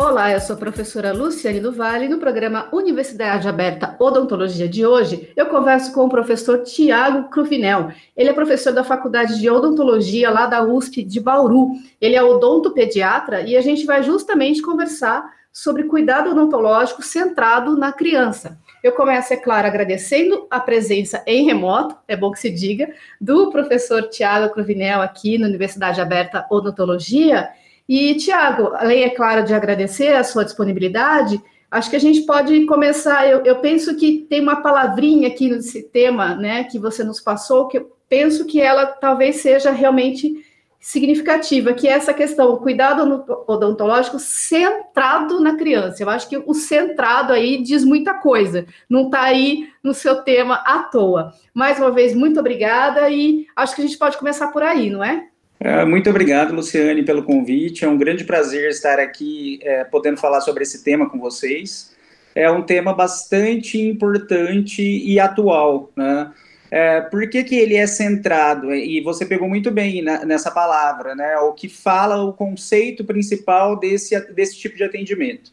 Olá, eu sou a professora Luciane do Vale. No programa Universidade Aberta Odontologia de hoje, eu converso com o professor Tiago Cruvinel. Ele é professor da Faculdade de Odontologia lá da USP de Bauru. Ele é odontopediatra e a gente vai justamente conversar sobre cuidado odontológico centrado na criança. Eu começo, é claro, agradecendo a presença em remoto, é bom que se diga, do professor Tiago Cruvinel aqui na Universidade Aberta Odontologia e, Tiago, além, é claro, de agradecer a sua disponibilidade, acho que a gente pode começar. Eu, eu, penso que tem uma palavrinha aqui nesse tema, né, que você nos passou, que eu penso que ela talvez seja realmente significativa, que é essa questão, o cuidado odontológico centrado na criança. Eu acho que o centrado aí diz muita coisa, não está aí no seu tema à toa. Mais uma vez, muito obrigada e acho que a gente pode começar por aí, não é? É, muito obrigado, Luciane, pelo convite. É um grande prazer estar aqui é, podendo falar sobre esse tema com vocês. É um tema bastante importante e atual, né? É, por que, que ele é centrado? E você pegou muito bem nessa palavra, né? O que fala o conceito principal desse, desse tipo de atendimento.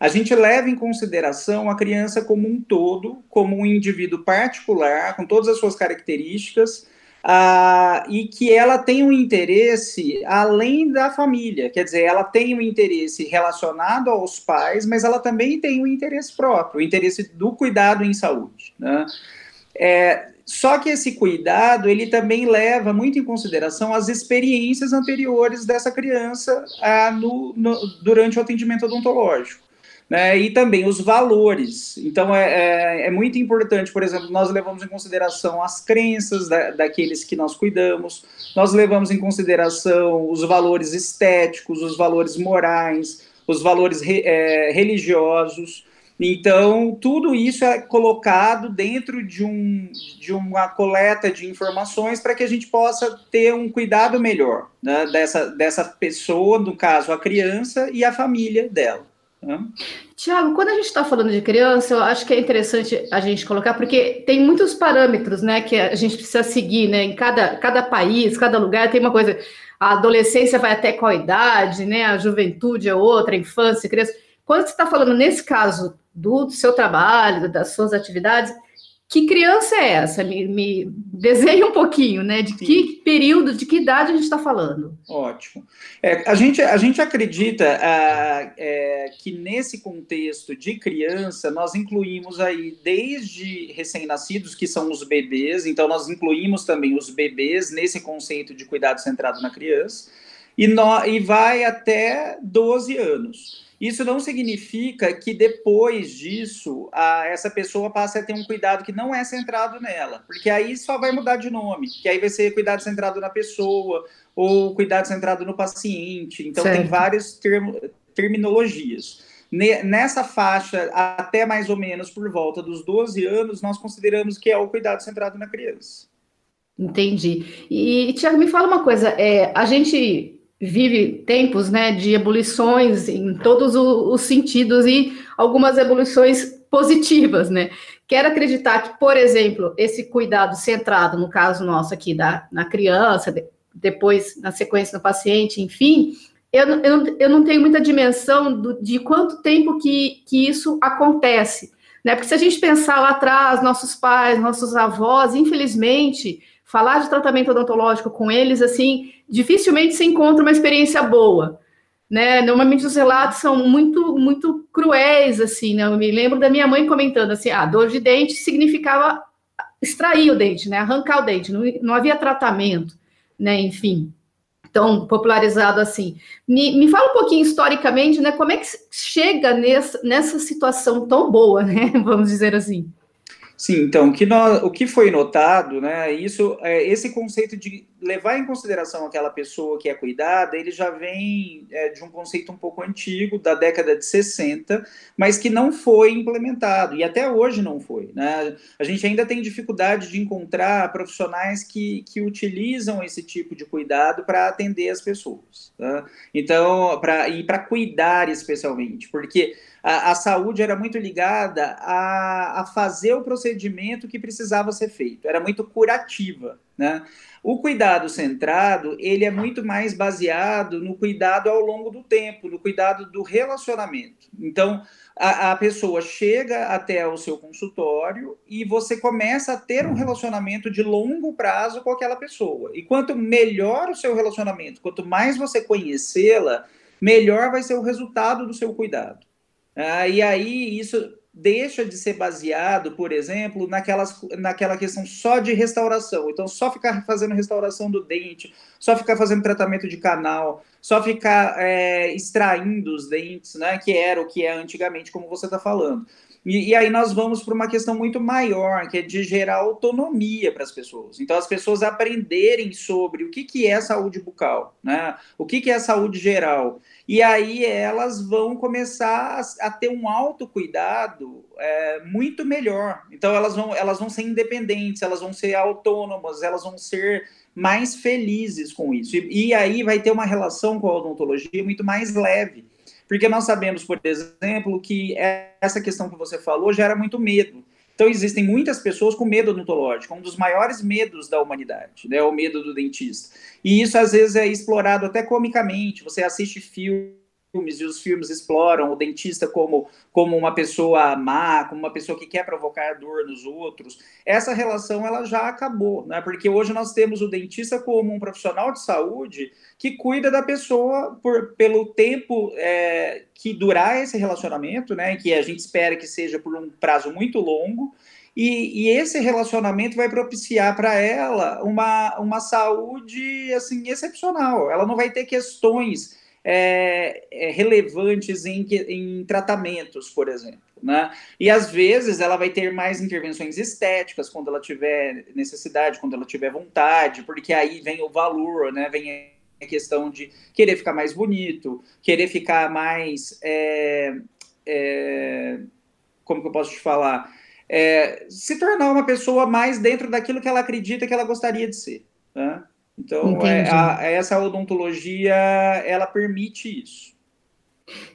A gente leva em consideração a criança como um todo, como um indivíduo particular, com todas as suas características, ah, e que ela tem um interesse além da família, quer dizer, ela tem um interesse relacionado aos pais, mas ela também tem um interesse próprio, o interesse do cuidado em saúde. Né? É, só que esse cuidado ele também leva muito em consideração as experiências anteriores dessa criança ah, no, no, durante o atendimento odontológico né, e também os valores. Então, é, é, é, muito importante, por exemplo, nós levamos em consideração as crenças da, daqueles que nós cuidamos, nós levamos em consideração os valores estéticos, os valores morais, os valores re, é, religiosos. Então, tudo isso é colocado dentro de, um, de uma coleta de informações para que a gente possa ter um cuidado melhor né, dessa, dessa pessoa, no caso, a criança e a família dela. Tiago, quando a gente está falando de criança, eu acho que é interessante a gente colocar, porque tem muitos parâmetros, né, que a gente precisa seguir, né, em cada, cada país, cada lugar tem uma coisa, a adolescência vai até qual idade, né, a juventude é outra, a infância, a criança. Quando você está falando, nesse caso, do, do seu trabalho, das suas atividades, que criança é essa? Me, me desenhe um pouquinho, né? De Sim. que período, de que idade a gente está falando? Ótimo. É, a, gente, a gente acredita ah, é, que nesse contexto de criança, nós incluímos aí desde recém-nascidos, que são os bebês, então nós incluímos também os bebês nesse conceito de cuidado centrado na criança, e, no, e vai até 12 anos. Isso não significa que depois disso a, essa pessoa passe a ter um cuidado que não é centrado nela, porque aí só vai mudar de nome, que aí vai ser cuidado centrado na pessoa ou cuidado centrado no paciente. Então certo. tem várias termo, terminologias. Nessa faixa, até mais ou menos por volta dos 12 anos, nós consideramos que é o cuidado centrado na criança. Entendi. E, Tiago, me fala uma coisa: é, a gente vive tempos né, de ebulições em todos os sentidos e algumas ebulições positivas, né? Quero acreditar que, por exemplo, esse cuidado centrado, no caso nosso aqui, da, na criança, de, depois na sequência no paciente, enfim, eu, eu, eu não tenho muita dimensão do, de quanto tempo que, que isso acontece, né? Porque se a gente pensar lá atrás, nossos pais, nossos avós, infelizmente, falar de tratamento odontológico com eles, assim, dificilmente se encontra uma experiência boa. Né? Normalmente os relatos são muito, muito cruéis, assim, né? Eu me lembro da minha mãe comentando assim, a ah, dor de dente significava extrair o dente, né? Arrancar o dente, não, não havia tratamento, né? Enfim, tão popularizado assim. Me, me fala um pouquinho historicamente, né? Como é que chega nessa, nessa situação tão boa, né? Vamos dizer assim. Sim, então, o que, nós, o que foi notado, né, isso, é, esse conceito de levar em consideração aquela pessoa que é cuidada, ele já vem é, de um conceito um pouco antigo, da década de 60, mas que não foi implementado, e até hoje não foi. Né? A gente ainda tem dificuldade de encontrar profissionais que, que utilizam esse tipo de cuidado para atender as pessoas. Tá? Então, pra, e para cuidar especialmente, porque a, a, saúde era muito ligada a, a fazer o procedimento que precisava ser feito, era muito curativa, né? O cuidado centrado, ele é muito mais baseado no cuidado ao longo do tempo, no cuidado do relacionamento. Então, a, a, pessoa chega até o seu consultório e você começa a ter um relacionamento de longo prazo com aquela pessoa. E quanto melhor o seu relacionamento, quanto mais você conhecê-la, melhor vai ser o resultado do seu cuidado. Ah, e aí isso deixa de ser baseado, por exemplo, naquelas, naquela questão só de restauração. Então, só ficar fazendo restauração do dente, só ficar fazendo tratamento de canal, só ficar é, extraindo os dentes, né? Que era o que é antigamente, como você está falando. E, e, aí nós vamos para uma questão muito maior, que é de gerar autonomia para as pessoas. Então, as pessoas aprenderem sobre o que, que é saúde bucal, né? O que, que é saúde geral e aí elas vão começar a, a ter um autocuidado é, muito melhor. Então elas vão, elas vão ser independentes, elas vão ser autônomas, elas vão ser mais felizes com isso. E, e aí vai ter uma relação com a odontologia muito mais leve. Porque nós sabemos, por exemplo, que essa questão que você falou gera muito medo. Então, existem muitas pessoas com medo odontológico, um dos maiores medos da humanidade, né, o medo do dentista. E isso, às vezes, é explorado até comicamente. Você assiste filmes filmes e os filmes exploram o dentista como, como uma pessoa má, como uma pessoa que quer provocar dor nos outros. Essa relação ela já acabou, né? Porque hoje nós temos o dentista como um profissional de saúde que cuida da pessoa por, pelo tempo é, que durar esse relacionamento, né? Que a gente espera que seja por um prazo muito longo. E, e, esse relacionamento vai propiciar para ela uma, uma saúde assim excepcional. Ela não vai ter questões é, é, relevantes em, em tratamentos, por exemplo. Né? E às vezes ela vai ter mais intervenções estéticas quando ela tiver necessidade, quando ela tiver vontade, porque aí vem o valor, né? Vem a questão de querer ficar mais bonito, querer ficar mais. É, é, como que eu posso te falar? É, se tornar uma pessoa mais dentro daquilo que ela acredita que ela gostaria de ser. Né? Então, é, a, essa odontologia, ela permite isso.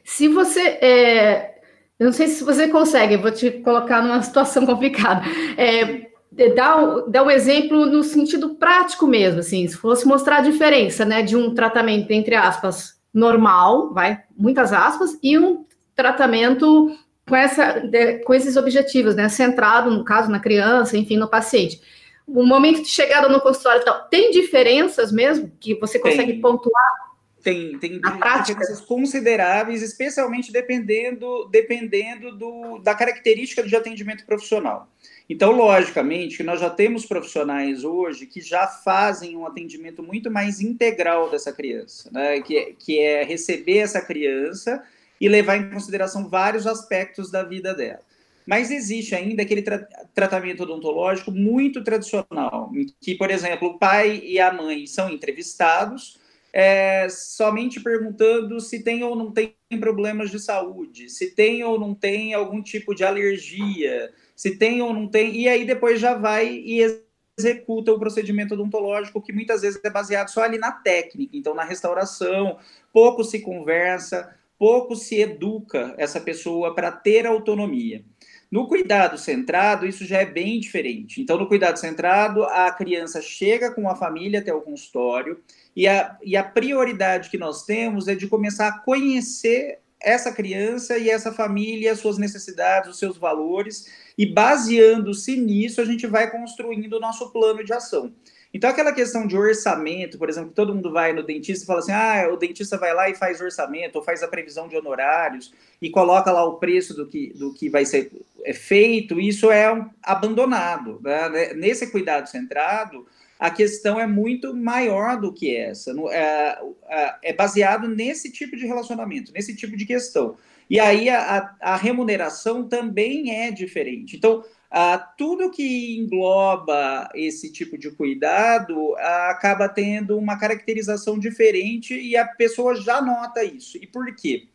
Se você, é, eu não sei se você consegue, vou te colocar numa situação complicada. É, dá, dá um exemplo no sentido prático mesmo, assim, se fosse mostrar a diferença, né, de um tratamento, entre aspas, normal, vai, muitas aspas, e um tratamento com, essa, com esses objetivos, né, centrado, no caso, na criança, enfim, no paciente o momento de chegada no consultório e tal, tem diferenças mesmo que você consegue tem, pontuar? Tem, tem diferenças consideráveis, especialmente dependendo, dependendo do, da característica de atendimento profissional. Então, logicamente, nós já temos profissionais hoje que já fazem um atendimento muito mais integral dessa criança, né? que, que é receber essa criança e levar em consideração vários aspectos da vida dela. Mas existe ainda aquele tra tratamento odontológico muito tradicional, em que, por exemplo, o pai e a mãe são entrevistados é, somente perguntando se tem ou não tem problemas de saúde, se tem ou não tem algum tipo de alergia, se tem ou não tem, e aí depois já vai e executa o procedimento odontológico, que muitas vezes é baseado só ali na técnica, então na restauração, pouco se conversa, pouco se educa essa pessoa para ter autonomia. No cuidado centrado, isso já é bem diferente. Então, no cuidado centrado, a criança chega com a família até o consultório e a, e a prioridade que nós temos é de começar a conhecer essa criança e essa família, as suas necessidades, os seus valores, e baseando-se nisso, a gente vai construindo o nosso plano de ação. Então, aquela questão de orçamento, por exemplo, todo mundo vai no dentista e fala assim: ah, o dentista vai lá e faz orçamento, ou faz a previsão de honorários, e coloca lá o preço do que, do que vai ser é, feito, isso é abandonado. Né? Nesse cuidado centrado, a questão é muito maior do que essa. É, é, é baseado nesse tipo de relacionamento, nesse tipo de questão. E aí a, a remuneração também é diferente. Então, ah, tudo que engloba esse tipo de cuidado ah, acaba tendo uma caracterização diferente e a pessoa já nota isso. E por quê?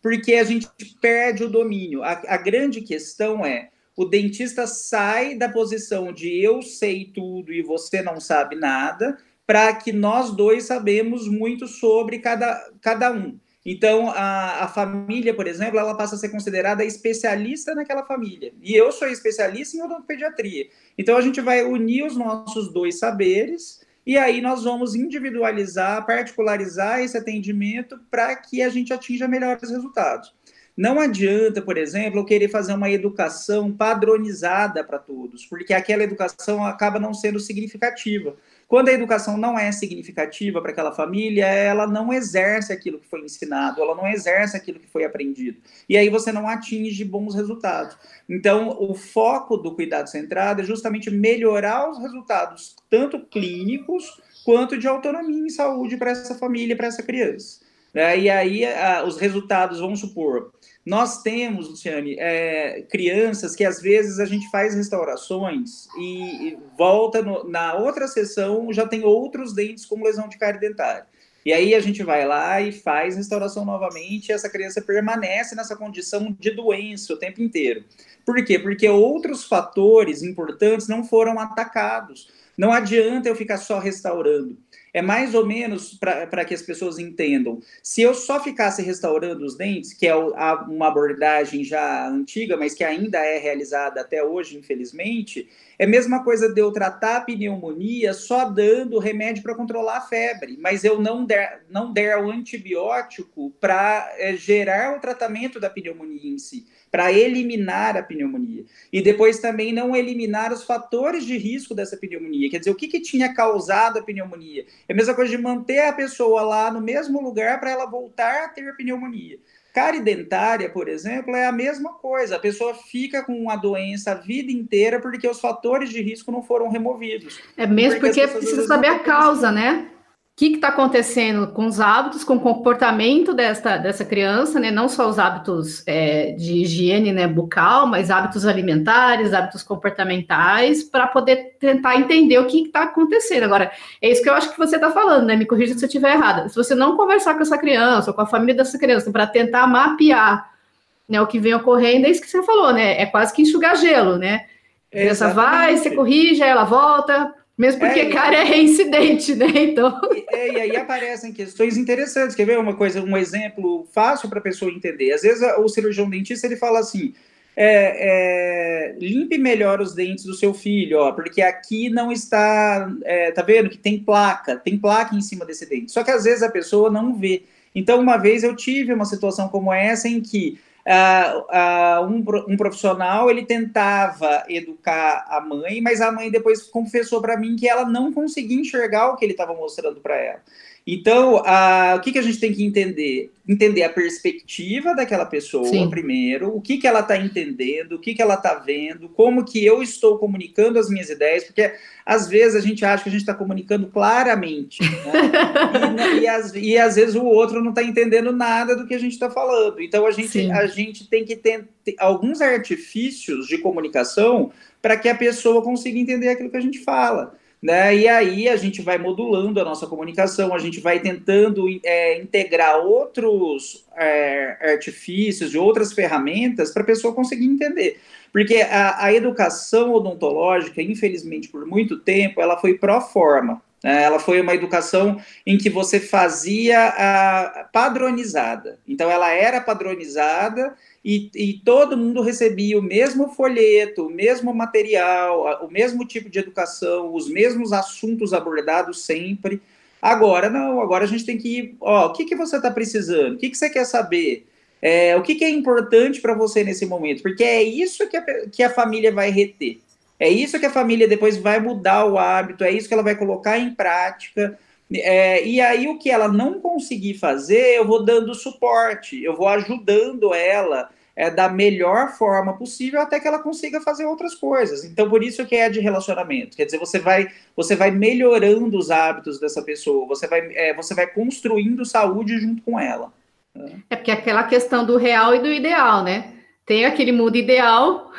Porque a gente perde o domínio. A, a grande questão é o dentista sai da posição de eu sei tudo e você não sabe nada, para que nós dois sabemos muito sobre cada, cada um. Então, a, a família, por exemplo, ela passa a ser considerada especialista naquela família. E eu sou especialista em odontopediatria. Então, a gente vai unir os nossos dois saberes e aí nós vamos individualizar, particularizar esse atendimento para que a gente atinja melhores resultados. Não adianta, por exemplo, eu querer fazer uma educação padronizada para todos, porque aquela educação acaba não sendo significativa. Quando a educação não é significativa para aquela família, ela não exerce aquilo que foi ensinado, ela não exerce aquilo que foi aprendido. E aí você não atinge bons resultados. Então, o foco do cuidado centrado é justamente melhorar os resultados, tanto clínicos quanto de autonomia em saúde para essa família, para essa criança. É, e aí os resultados, vamos supor, nós temos, Luciane, é, crianças que às vezes a gente faz restaurações e, e volta no, na outra sessão já tem outros dentes com lesão de cárie dentária. E aí a gente vai lá e faz restauração novamente, e essa criança permanece nessa condição de doença o tempo inteiro. Por quê? Porque outros fatores importantes não foram atacados. Não adianta eu ficar só restaurando é mais ou menos para que as pessoas entendam. Se eu só ficasse restaurando os dentes, que é uma abordagem já antiga, mas que ainda é realizada até hoje, infelizmente, é a mesma coisa de eu tratar a pneumonia só dando remédio para controlar a febre, mas eu não der, não der o antibiótico para é, gerar o tratamento da pneumonia em si, para eliminar a pneumonia. E depois também não eliminar os fatores de risco dessa pneumonia. Quer dizer, o que, que tinha causado a pneumonia? É a mesma coisa de manter a pessoa lá no mesmo lugar para ela voltar a ter pneumonia. Cárie dentária, por exemplo, é a mesma coisa. A pessoa fica com a doença a vida inteira porque os fatores de risco não foram removidos. É mesmo porque, porque precisa saber a causa, né? O que está acontecendo com os hábitos, com o comportamento dessa, dessa criança, né? Não só os hábitos é, de higiene né, bucal, mas hábitos alimentares, hábitos comportamentais, para poder tentar entender o que está acontecendo. Agora, é isso que eu acho que você está falando, né? Me corrija se eu estiver errada. Se você não conversar com essa criança ou com a família dessa criança para tentar mapear né, o que vem ocorrendo, é isso que você falou, né? É quase que enxugar gelo, né? A criança vai, você corrige, aí ela volta mesmo porque, é, cara, é reincidente, né? Então. É, e aí aparecem questões interessantes. Quer ver uma coisa, um exemplo fácil para a pessoa entender? Às vezes o cirurgião dentista ele fala assim: é, é, limpe melhor os dentes do seu filho, ó, porque aqui não está. É, tá vendo que tem placa, tem placa em cima desse dente. Só que às vezes a pessoa não vê. Então, uma vez eu tive uma situação como essa em que uh, uh, um, um, profissional ele tentava educar a mãe, mas a mãe depois confessou para mim que ela não conseguia enxergar o que ele estava mostrando para ela. Então, o que, que a gente tem que entender? Entender a perspectiva daquela pessoa, Sim. primeiro, o que, que ela está entendendo, o que, que ela está vendo, como que eu estou comunicando as minhas ideias, porque às vezes a gente acha que a gente está comunicando claramente, né? e, e, às, e, às, vezes o outro não está entendendo nada do que a gente está falando. Então, a gente, a gente tem que ter, ter alguns artifícios de comunicação para que a pessoa consiga entender aquilo que a gente fala. Né? E aí a gente vai modulando a nossa comunicação, a gente vai tentando é, integrar outros é, artifícios e outras ferramentas para a pessoa conseguir entender. Porque a, a, educação odontológica, infelizmente, por muito tempo, ela foi pró forma. Né? Ela foi uma educação em que você fazia a padronizada. Então, ela era padronizada e, e, todo mundo recebia o mesmo folheto, o mesmo material, o mesmo tipo de educação, os mesmos assuntos abordados sempre. Agora, não, agora a gente tem que ir, ó, o que, que você está precisando? O que, que você quer saber? É, o que, que é importante para você nesse momento? Porque é isso que a, que a família vai reter. É isso que a família depois vai mudar o hábito, é isso que ela vai colocar em prática. É, e aí, o que ela não conseguir fazer, eu vou dando suporte, eu vou ajudando ela é, da melhor forma possível até que ela consiga fazer outras coisas. Então, por isso que é de relacionamento. Quer dizer, você vai, você vai melhorando os hábitos dessa pessoa, você vai, é, você vai construindo saúde junto com ela. É porque é aquela questão do real e do ideal, né? Tem aquele mundo ideal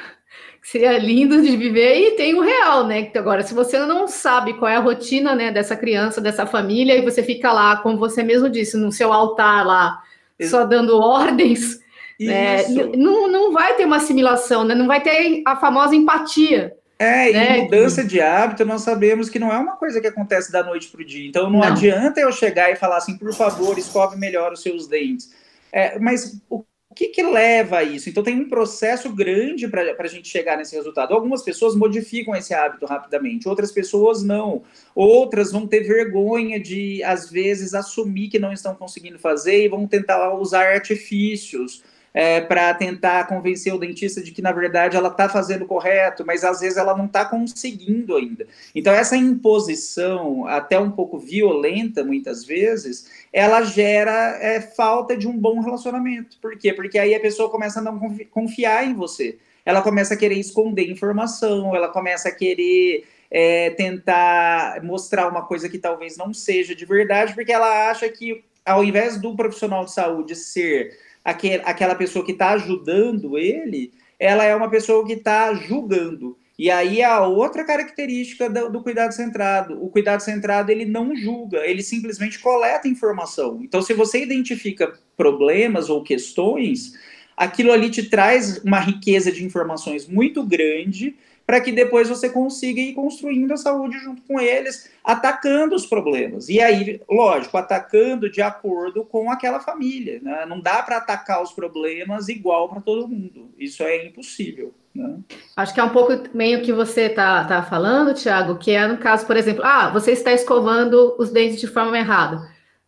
seria lindo de viver, e tem o real, né? Agora, se você não sabe qual é a rotina né, dessa criança, dessa família, e você fica lá, como você mesmo disse, no seu altar lá, só dando ordens, né, não, não vai ter uma assimilação, né? não vai ter a famosa empatia. É, né? e mudança de hábito, nós sabemos que não é uma coisa que acontece da noite para o dia. Então, não, não, adianta eu chegar e falar assim, por favor, escove melhor os seus dentes. É, mas o que, que leva a isso? Então, tem um processo grande para a gente chegar nesse resultado. Algumas pessoas modificam esse hábito rapidamente, outras pessoas não. Outras vão ter vergonha de, às vezes, assumir que não estão conseguindo fazer e vão tentar usar artifícios é, para tentar convencer o dentista de que, na verdade, ela está fazendo correto, mas às vezes ela não está conseguindo ainda. Então, essa imposição, até um pouco violenta, muitas vezes, ela gera é, falta de um bom relacionamento. Por quê? Porque aí a pessoa começa a não confiar em você. Ela começa a querer esconder informação, ela começa a querer é, tentar mostrar uma coisa que talvez não seja de verdade, porque ela acha que, ao invés do profissional de saúde ser aquela pessoa que está ajudando ele, ela é uma pessoa que está julgando. E aí a outra característica do, do, cuidado centrado, o cuidado centrado ele não julga, ele simplesmente coleta informação. Então, se você identifica problemas ou questões, aquilo ali te traz uma riqueza de informações muito grande para que depois você consiga ir construindo a saúde junto com eles, atacando os problemas. E aí, lógico, atacando de acordo com aquela família. Né? Não dá para atacar os problemas igual para todo mundo. Isso é impossível. Né? Acho que é um pouco meio que você está tá falando, Tiago, que é no caso, por exemplo, ah, você está escovando os dentes de forma errada.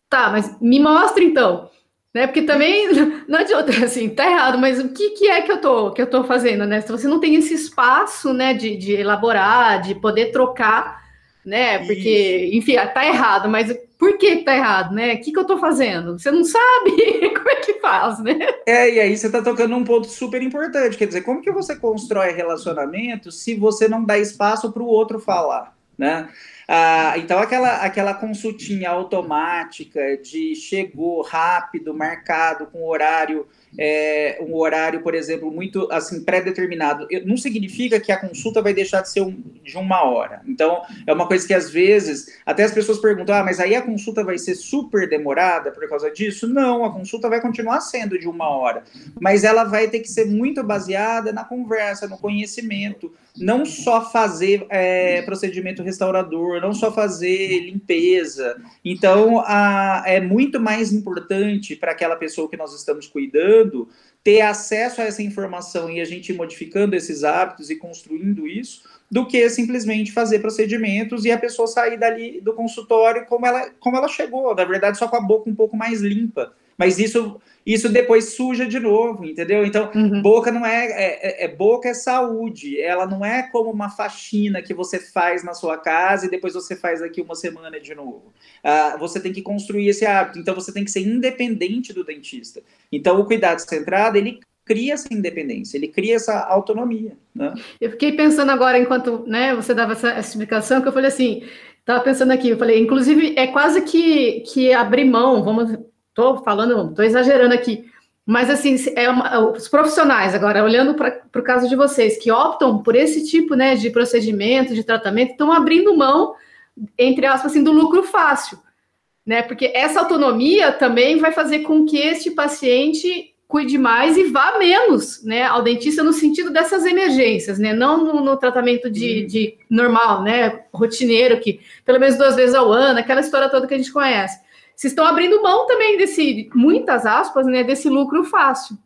Tá, mas me mostra então. Né? Porque também não adianta, assim, tá errado, mas o que, que é que eu tô que eu tô fazendo, né? Se você não tem esse espaço, né, de, de elaborar, de poder trocar, né? Porque, Isso. enfim, tá errado, mas por que tá errado, né? O que, que eu tô fazendo? Você não sabe como é que faz, né? É, e aí você tá tocando um ponto super importante, quer dizer, como que você constrói relacionamento se você não dá espaço para o outro falar, né? Ah, então, aquela, aquela consultinha automática de chegou rápido, marcado, com horário é, um horário, por exemplo, muito assim pré-determinado, não significa que a consulta vai deixar de ser um, de uma hora. Então, é uma coisa que às vezes até as pessoas perguntam: ah, mas aí a consulta vai ser super demorada por causa disso? Não, a consulta vai continuar sendo de uma hora, mas ela vai ter que ser muito baseada na conversa, no conhecimento, não só fazer é, procedimento restaurador, não só fazer limpeza. Então, a, é muito mais importante para aquela pessoa que nós estamos cuidando ter acesso a essa informação e a gente modificando esses hábitos e construindo isso, do que simplesmente fazer procedimentos e a pessoa sair dali do consultório como ela, como ela chegou, na verdade, só com a boca um pouco mais limpa. Mas isso isso depois suja de novo, entendeu? Então, uhum. boca não é, é, é, é, boca é saúde, ela não é como uma faxina que você faz na sua casa e depois você faz aqui uma semana de novo. Ah, você tem que construir esse hábito, então você tem que ser independente do dentista. Então, o cuidado centrado, ele cria essa independência, ele cria essa autonomia. Né? Eu fiquei pensando agora, enquanto né, você dava essa, essa explicação, que eu falei assim, estava pensando aqui, eu falei, inclusive, é quase que, que abrir mão, vamos Estou falando, estou exagerando aqui. Mas, assim, é uma, os profissionais, agora, olhando para o caso de vocês, que optam por esse tipo né, de procedimento, de tratamento, estão abrindo mão, entre aspas, assim, do lucro fácil. Né? Porque essa autonomia também vai fazer com que este paciente cuide mais e vá menos né, ao dentista no sentido dessas emergências, né? Não no, no tratamento de, de, normal, né? Rotineiro, que pelo menos duas vezes ao ano, aquela história toda que a gente conhece vocês estão abrindo mão também desse, muitas aspas, né, desse lucro fácil.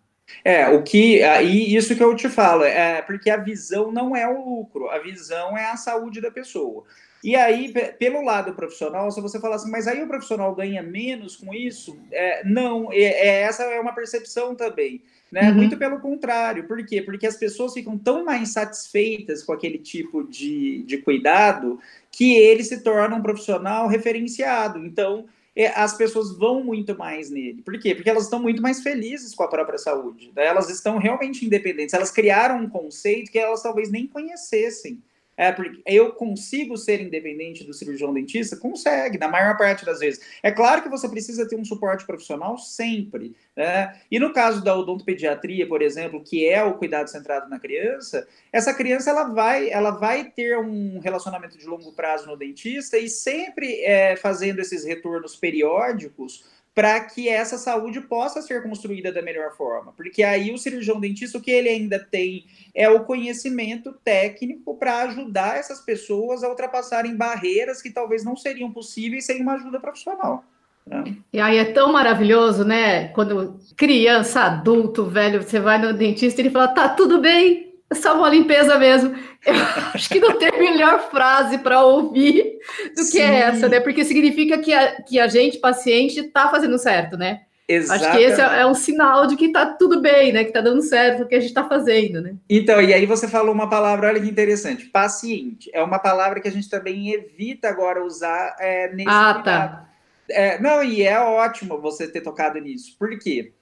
É, o que aí isso que eu te falo, é porque a visão não é o lucro, a visão é a saúde da pessoa. E aí, pelo lado profissional, se você falar assim, mas aí o profissional ganha menos com isso? É, não, é, é, essa é uma percepção também. Né? Uhum. Muito pelo contrário. Por quê? Porque as pessoas ficam tão mais satisfeitas com aquele tipo de, de cuidado que ele se torna um profissional referenciado. Então, as pessoas vão muito mais nele. Por quê? Porque elas estão muito mais felizes com a própria saúde. Né? Elas estão realmente independentes. Elas criaram um conceito que elas talvez nem conhecessem. É, porque eu consigo ser independente do cirurgião dentista? Consegue, na maior parte das vezes. É claro que você precisa ter um suporte profissional sempre. Né? E no caso da odontopediatria, por exemplo, que é o cuidado centrado na criança, essa criança ela vai, ela vai ter um relacionamento de longo prazo no dentista e sempre é, fazendo esses retornos periódicos para que essa saúde possa ser construída da melhor forma. Porque aí o cirurgião dentista, o que ele ainda tem é o conhecimento técnico para ajudar essas pessoas a ultrapassarem barreiras que talvez não seriam possíveis sem uma ajuda profissional. Né? E aí é tão maravilhoso, né? Quando criança, adulto, velho, você vai no dentista e ele fala: tá tudo bem, só uma limpeza mesmo. Eu acho que não tem melhor frase para ouvir do Sim. que essa, né? Porque significa que a, que a gente, paciente, está fazendo certo, né? Exatamente. Acho que esse é, é, um sinal de que está tudo bem, né? Que está dando certo o que a gente está fazendo, né? Então, e aí você falou uma palavra, olha que interessante, paciente. É uma palavra que a gente também evita agora usar é, nesse Ah, tá. É, não, e é ótimo você ter tocado nisso. Por quê?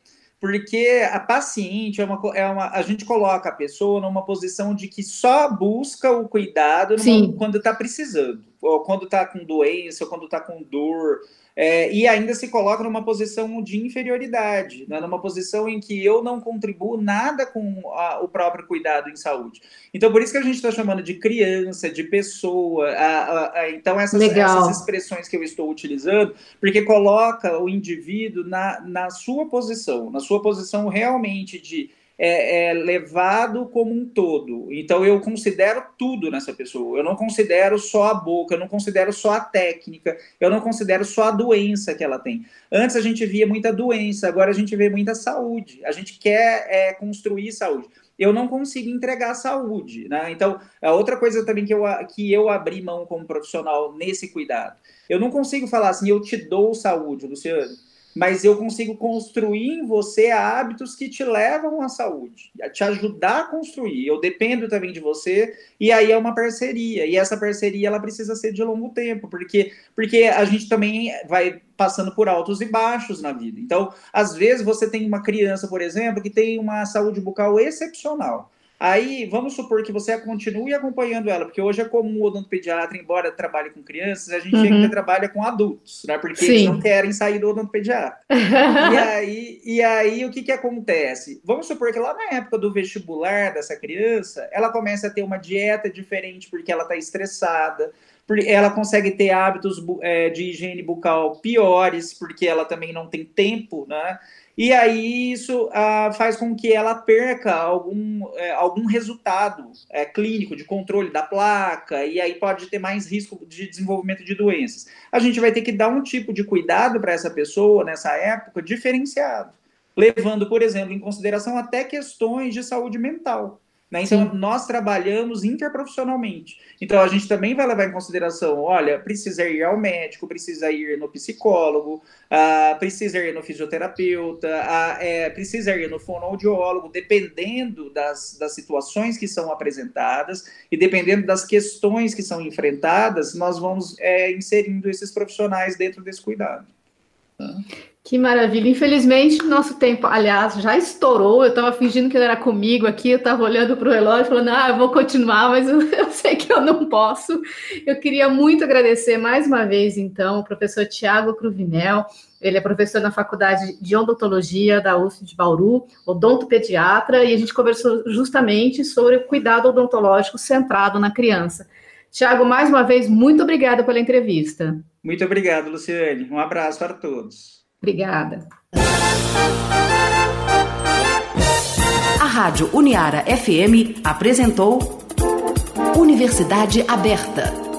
Porque a paciente é uma, é uma. A gente coloca a pessoa numa posição de que só busca o cuidado numa, quando está precisando, ou quando está com doença, ou quando está com dor, é, e ainda se coloca numa posição de inferioridade, né, numa posição em que eu não contribuo nada com a, o próprio cuidado em saúde. Então, por isso que a gente está chamando de criança, de pessoa. A, a, então, essas, essas, expressões que eu estou utilizando, porque coloca o indivíduo na, na sua posição, na sua posição realmente de é, é, levado como um todo. Então eu considero tudo nessa pessoa. Eu não considero só a boca, eu não considero só a técnica, eu não considero só a doença que ela tem. Antes a gente via muita doença, agora a gente vê muita saúde. A gente quer é, construir saúde. Eu não consigo entregar saúde, né? Então, a outra coisa também que eu, que eu abri mão como profissional nesse cuidado. Eu não consigo falar assim, eu te dou saúde, Luciano mas eu consigo construir em você hábitos que te levam à saúde, a te ajudar a construir. Eu dependo também de você, e aí é uma parceria. E essa parceria ela precisa ser de longo tempo, porque, porque a gente também vai passando por altos e baixos na vida. Então, às vezes você tem uma criança, por exemplo, que tem uma saúde bucal excepcional. Aí, vamos supor que você continue acompanhando ela, porque hoje é comum o odontopediatra, embora trabalhe com crianças, a gente uhum. ainda trabalha com adultos, né? Porque Sim. eles não querem sair do odontopediatra. e, aí, e aí, o que, que acontece? Vamos supor que lá na época do vestibular dessa criança, ela começa a ter uma dieta diferente porque ela está estressada, ela consegue ter hábitos é, de higiene bucal piores, porque ela também não tem tempo, né? E aí isso ah, faz com que ela perca algum, é, algum resultado é, clínico de controle da placa, e aí pode ter mais risco de desenvolvimento de doenças. A gente vai ter que dar um tipo de cuidado para essa pessoa nessa época diferenciado, levando, por exemplo, em consideração até questões de saúde mental. Né? Então, Sim. nós trabalhamos interprofissionalmente. Então, a gente também vai levar em consideração: olha, precisa ir ao médico, precisa ir no psicólogo, uh, precisa ir no fisioterapeuta, uh, é, precisa ir no fonoaudiólogo, dependendo das, das situações que são apresentadas e dependendo das questões que são enfrentadas, nós vamos é, inserindo esses profissionais dentro desse cuidado. Tá? Que maravilha. Infelizmente, nosso tempo, aliás, já estourou. Eu estava fingindo que era comigo aqui, eu estava olhando para o relógio, falando, ah, eu vou continuar, mas eu, eu, sei que eu não posso. Eu queria muito agradecer mais uma vez, então, o professor Tiago Cruvinel. Ele é professor na Faculdade de Odontologia da USP de Bauru, odontopediatra, e a gente conversou justamente sobre o cuidado odontológico centrado na criança. Tiago, mais uma vez, muito obrigada pela entrevista. Muito obrigado, Luciane. Um abraço para todos. Obrigada. A Rádio Uniara FM apresentou Universidade Aberta.